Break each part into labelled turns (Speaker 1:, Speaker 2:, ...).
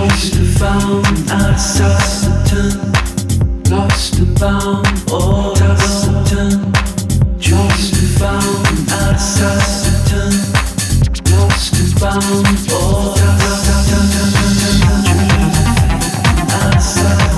Speaker 1: Lost and found, I toss and turn. Lost and found, oh, toss
Speaker 2: and. Lost and
Speaker 1: found, I toss and turn. Lost and found, oh, toss and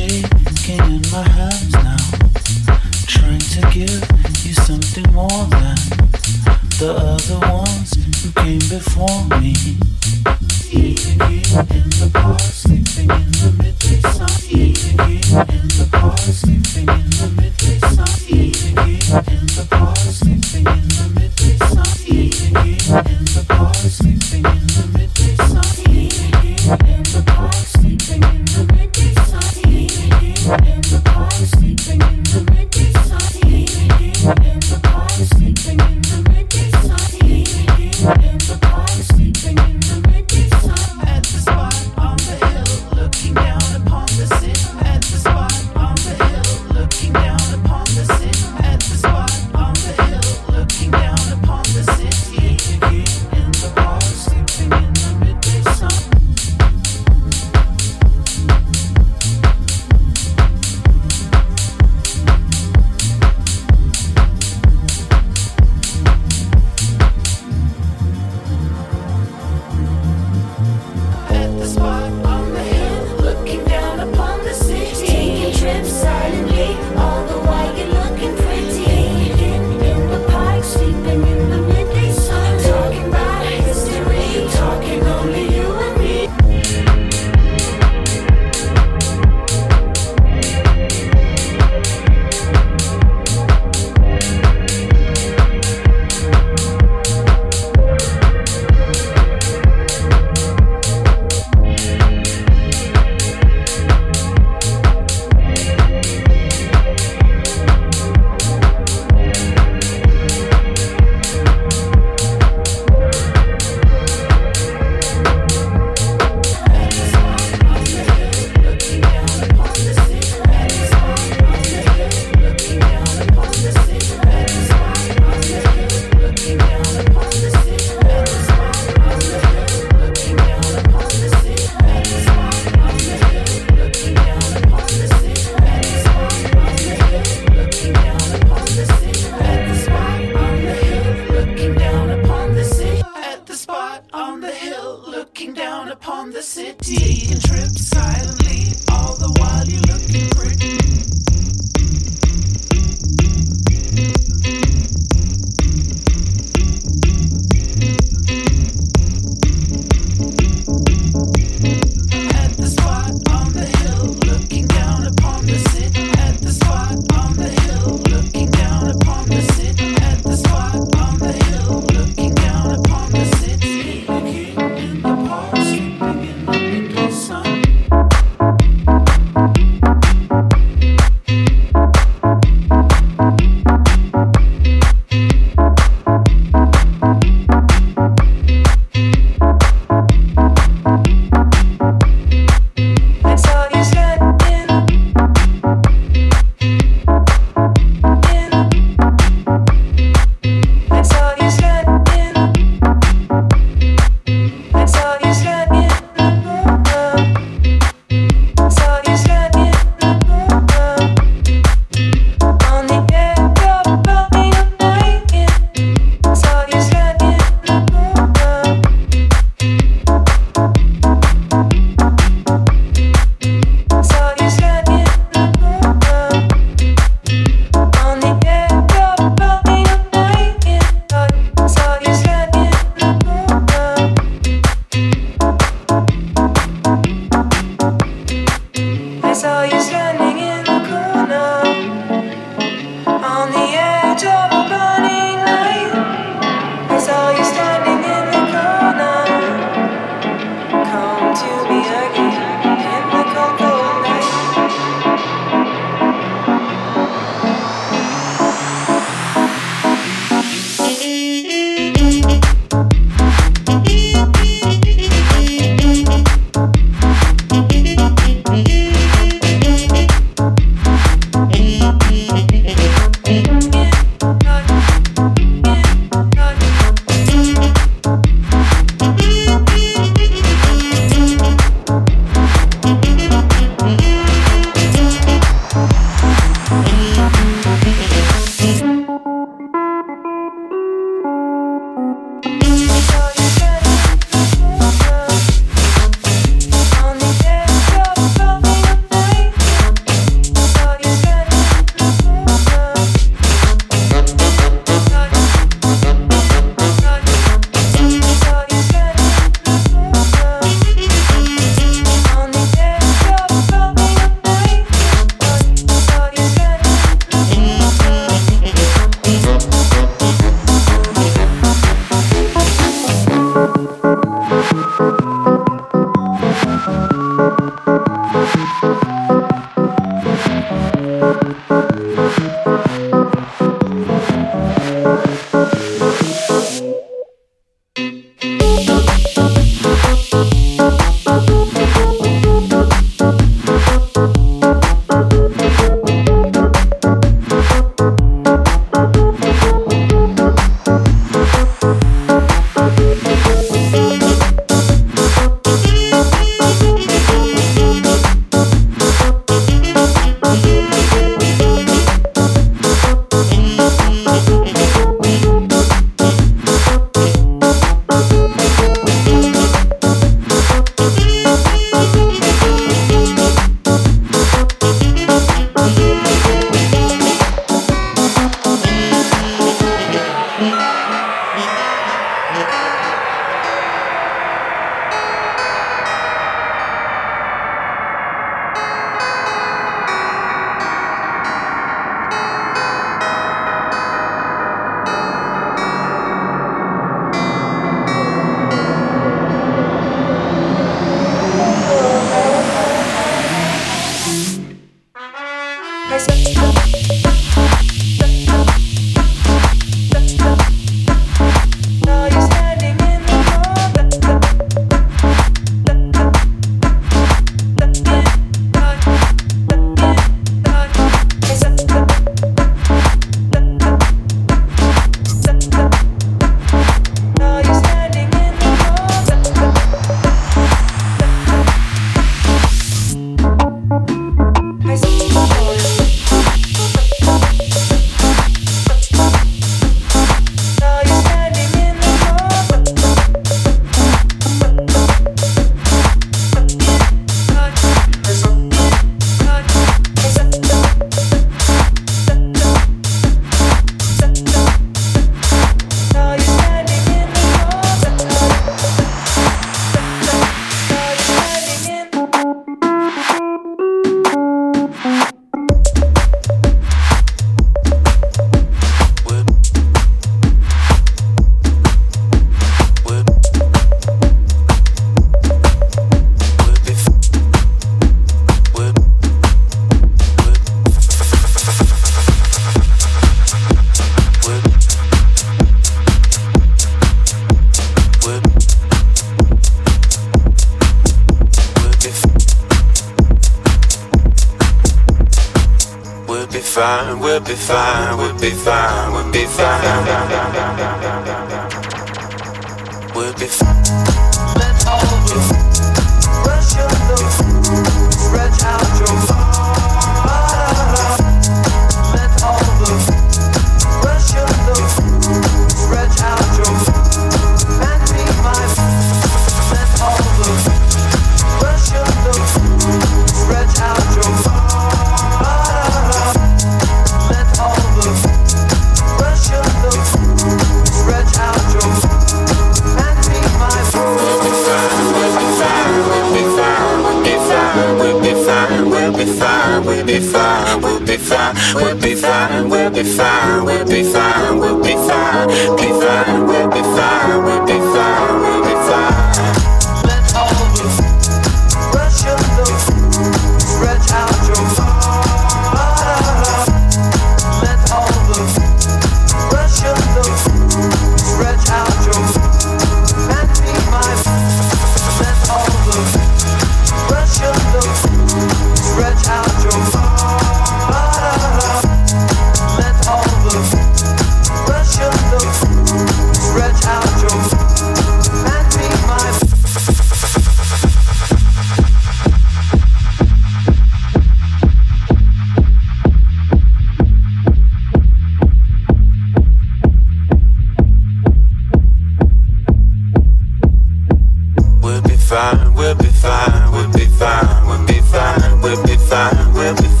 Speaker 1: Out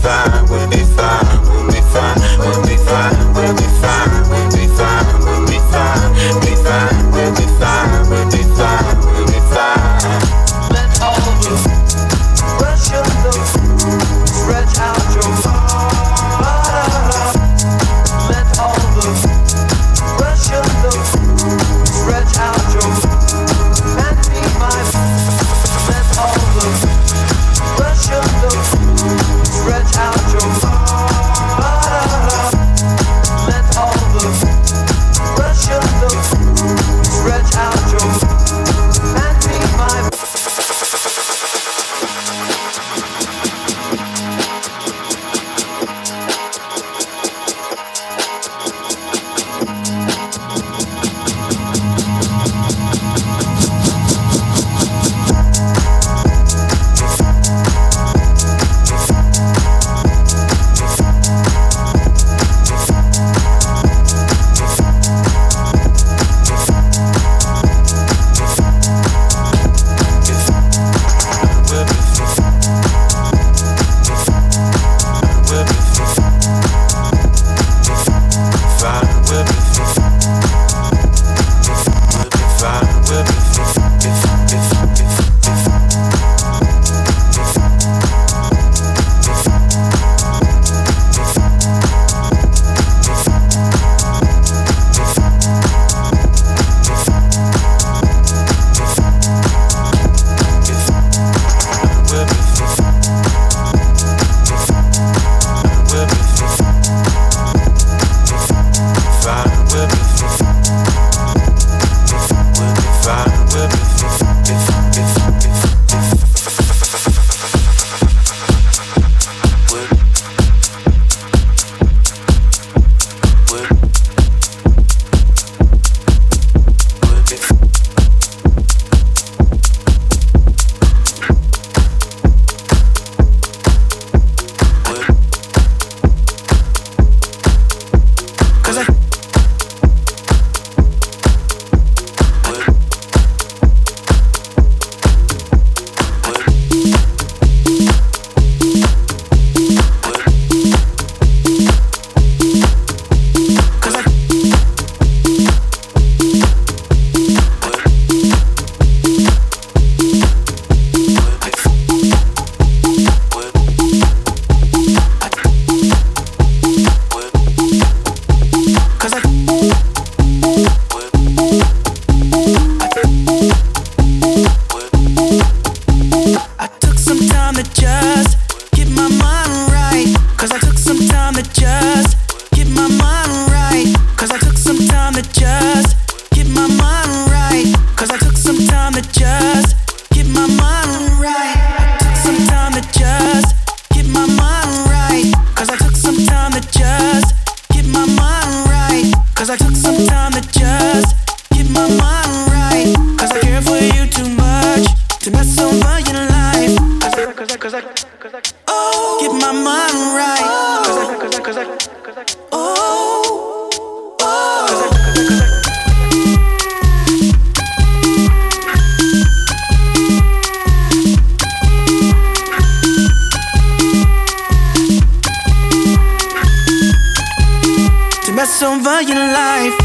Speaker 1: In life.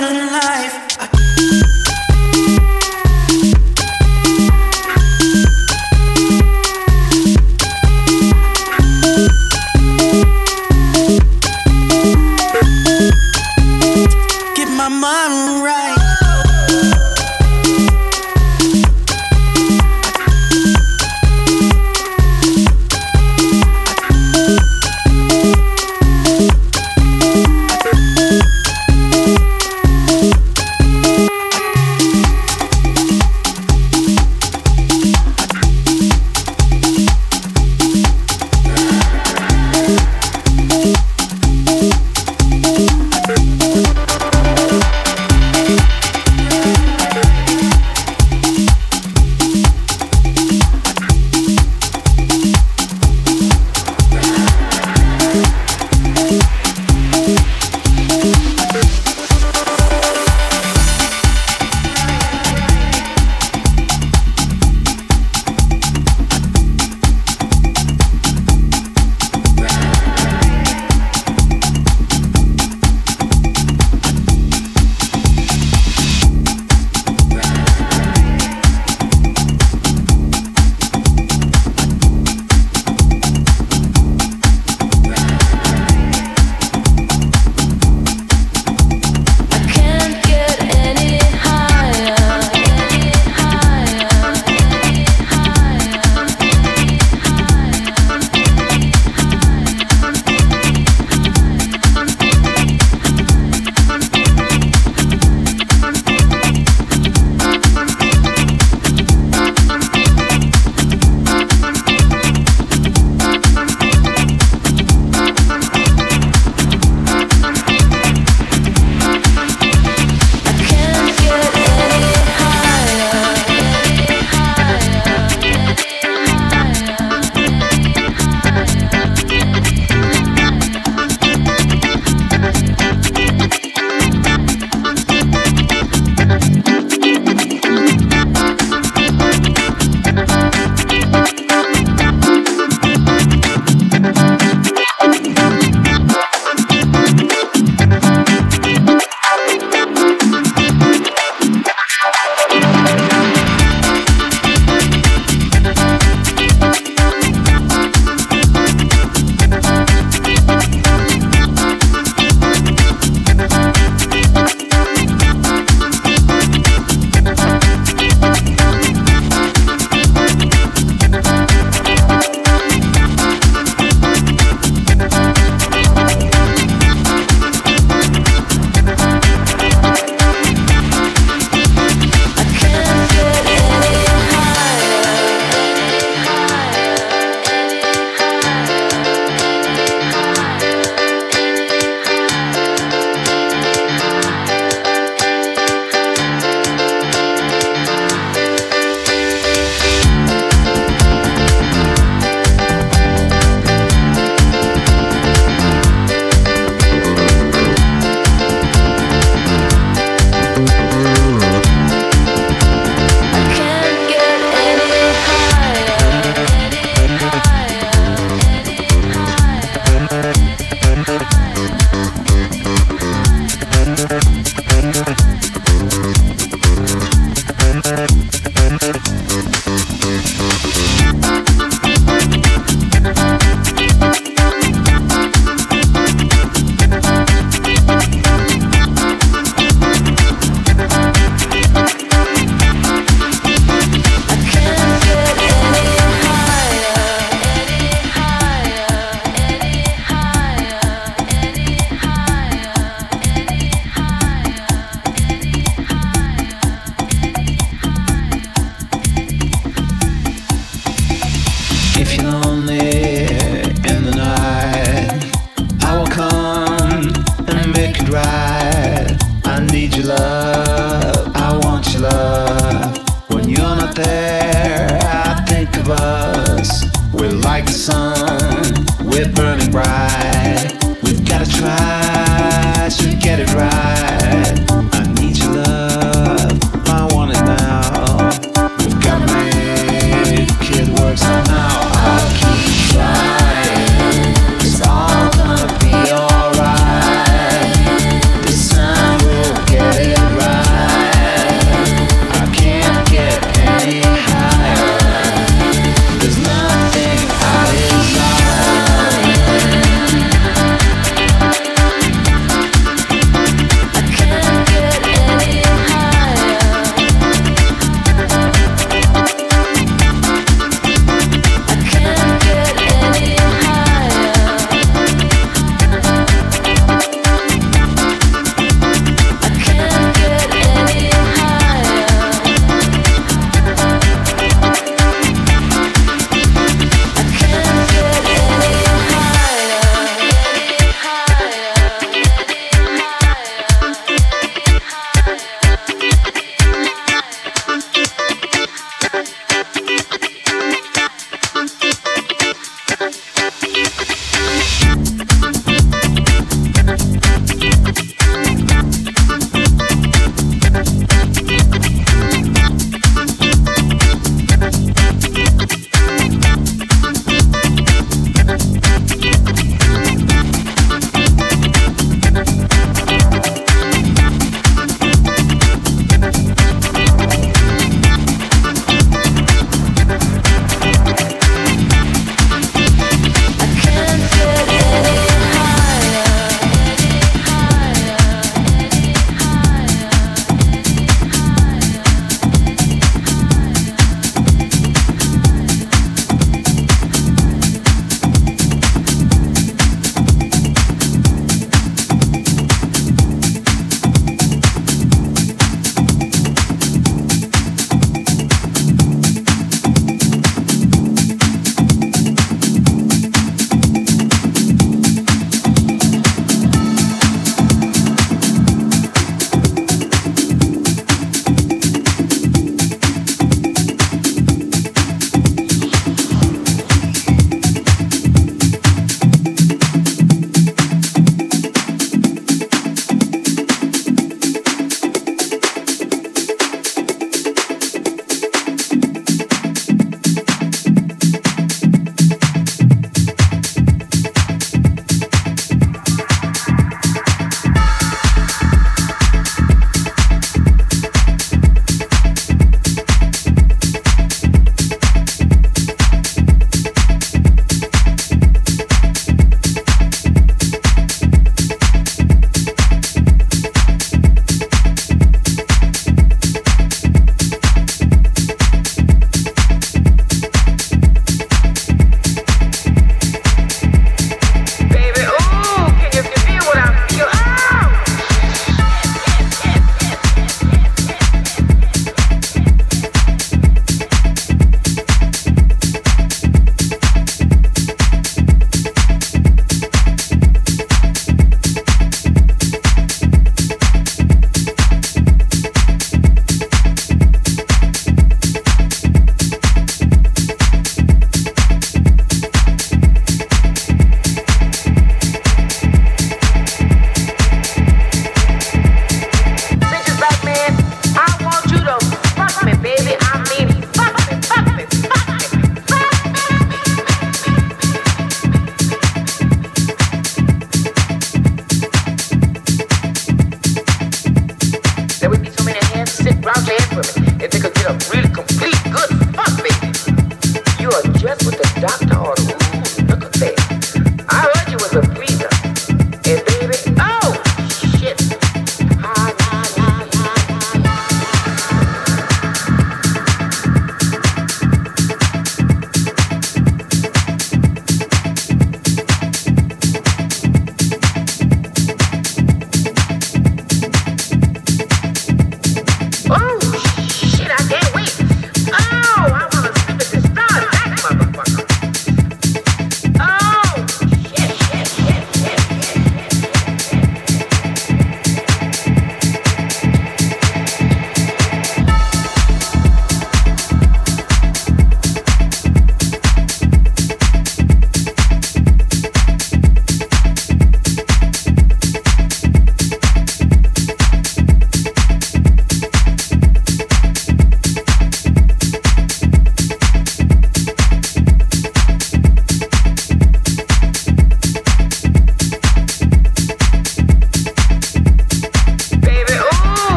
Speaker 3: living life.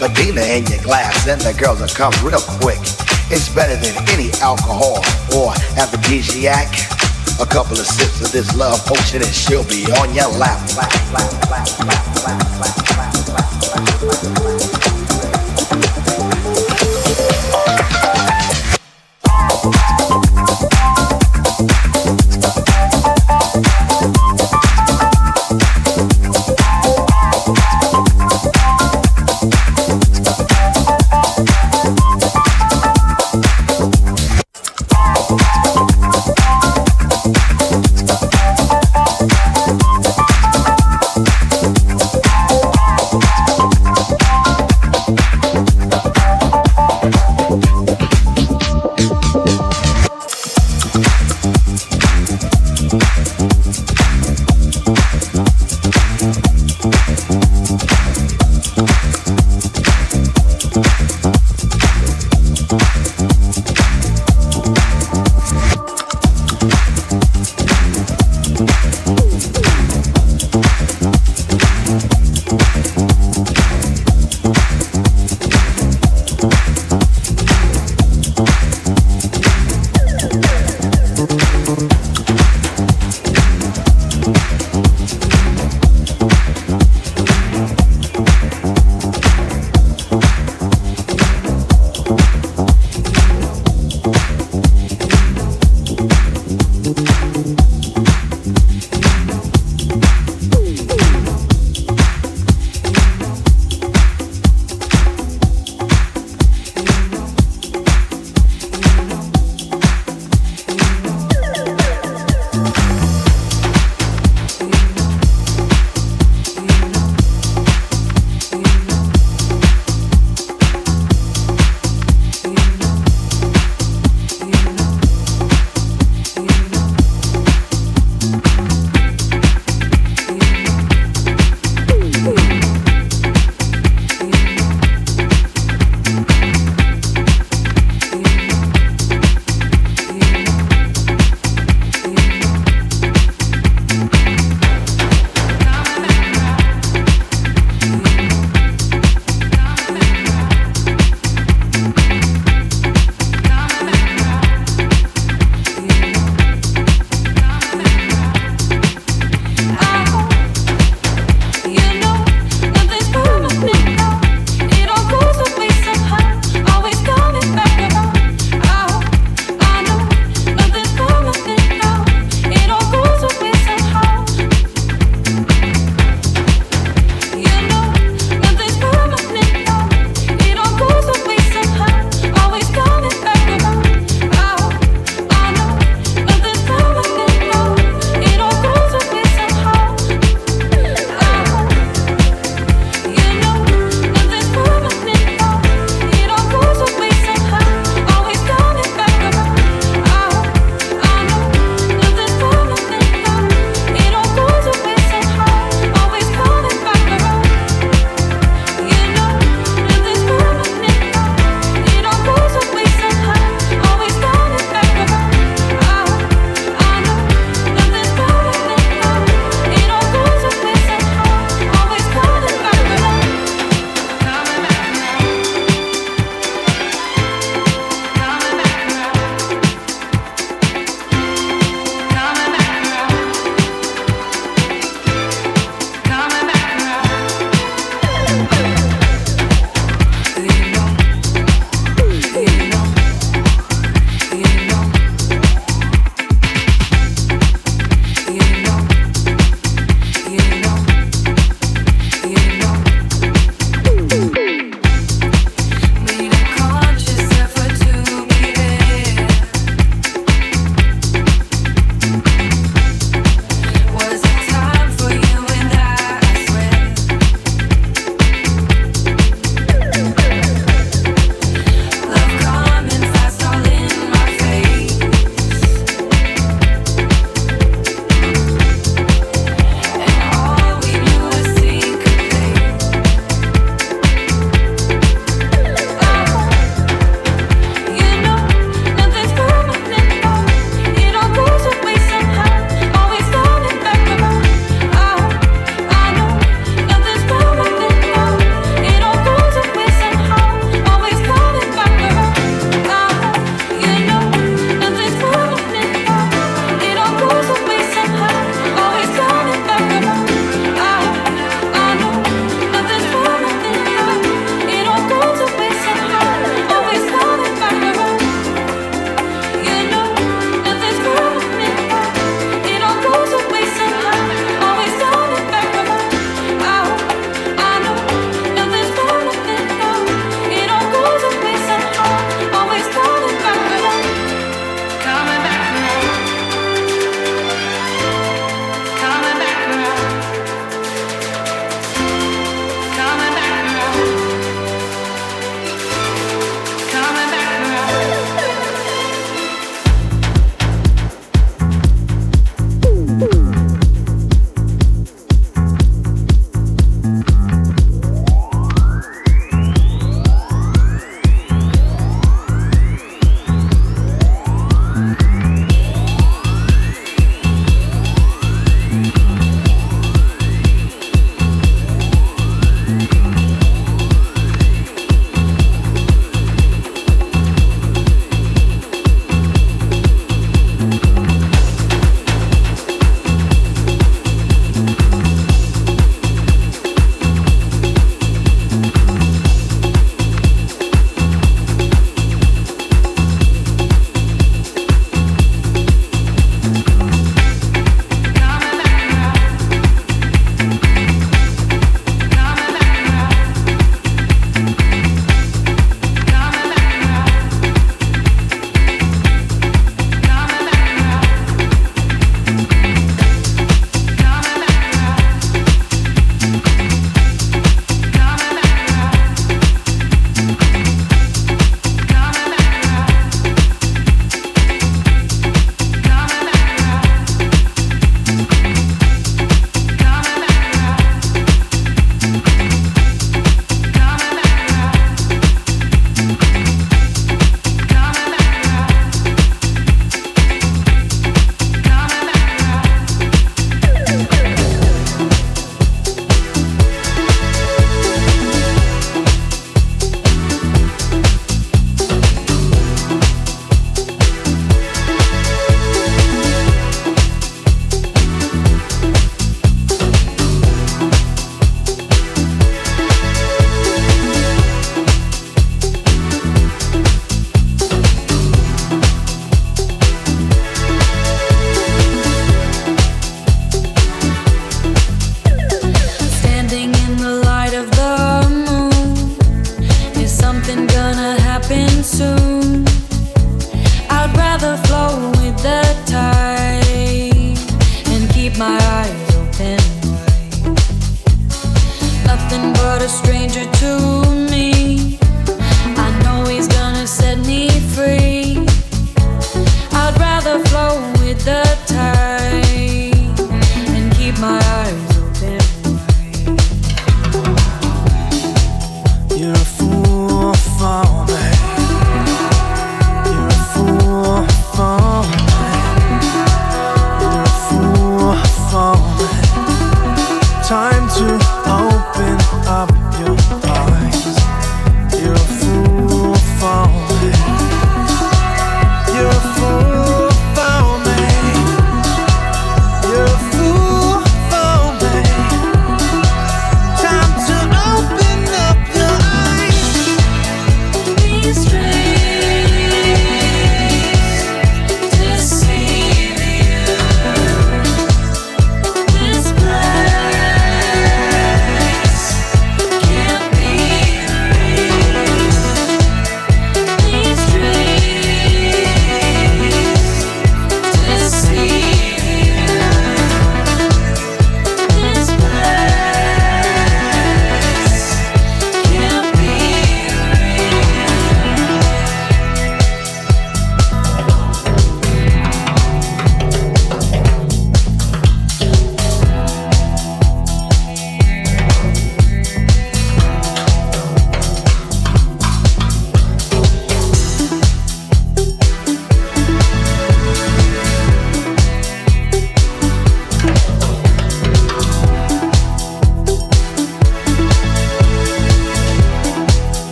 Speaker 3: Medina in your glass, then the girls will come real quick. It's better than any alcohol or aphrodisiac. A couple of sips of this love potion and she'll be on your lap. lap, lap, lap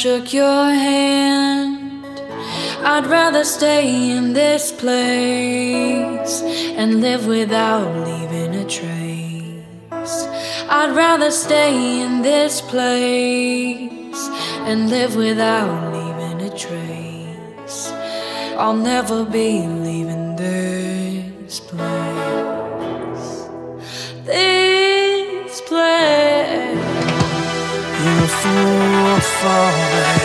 Speaker 4: shook your hand. I'd rather stay in this place and live without leaving a trace. I'd rather stay in this place and live without leaving a trace. I'll never be leaving this place. This place
Speaker 1: fool falling.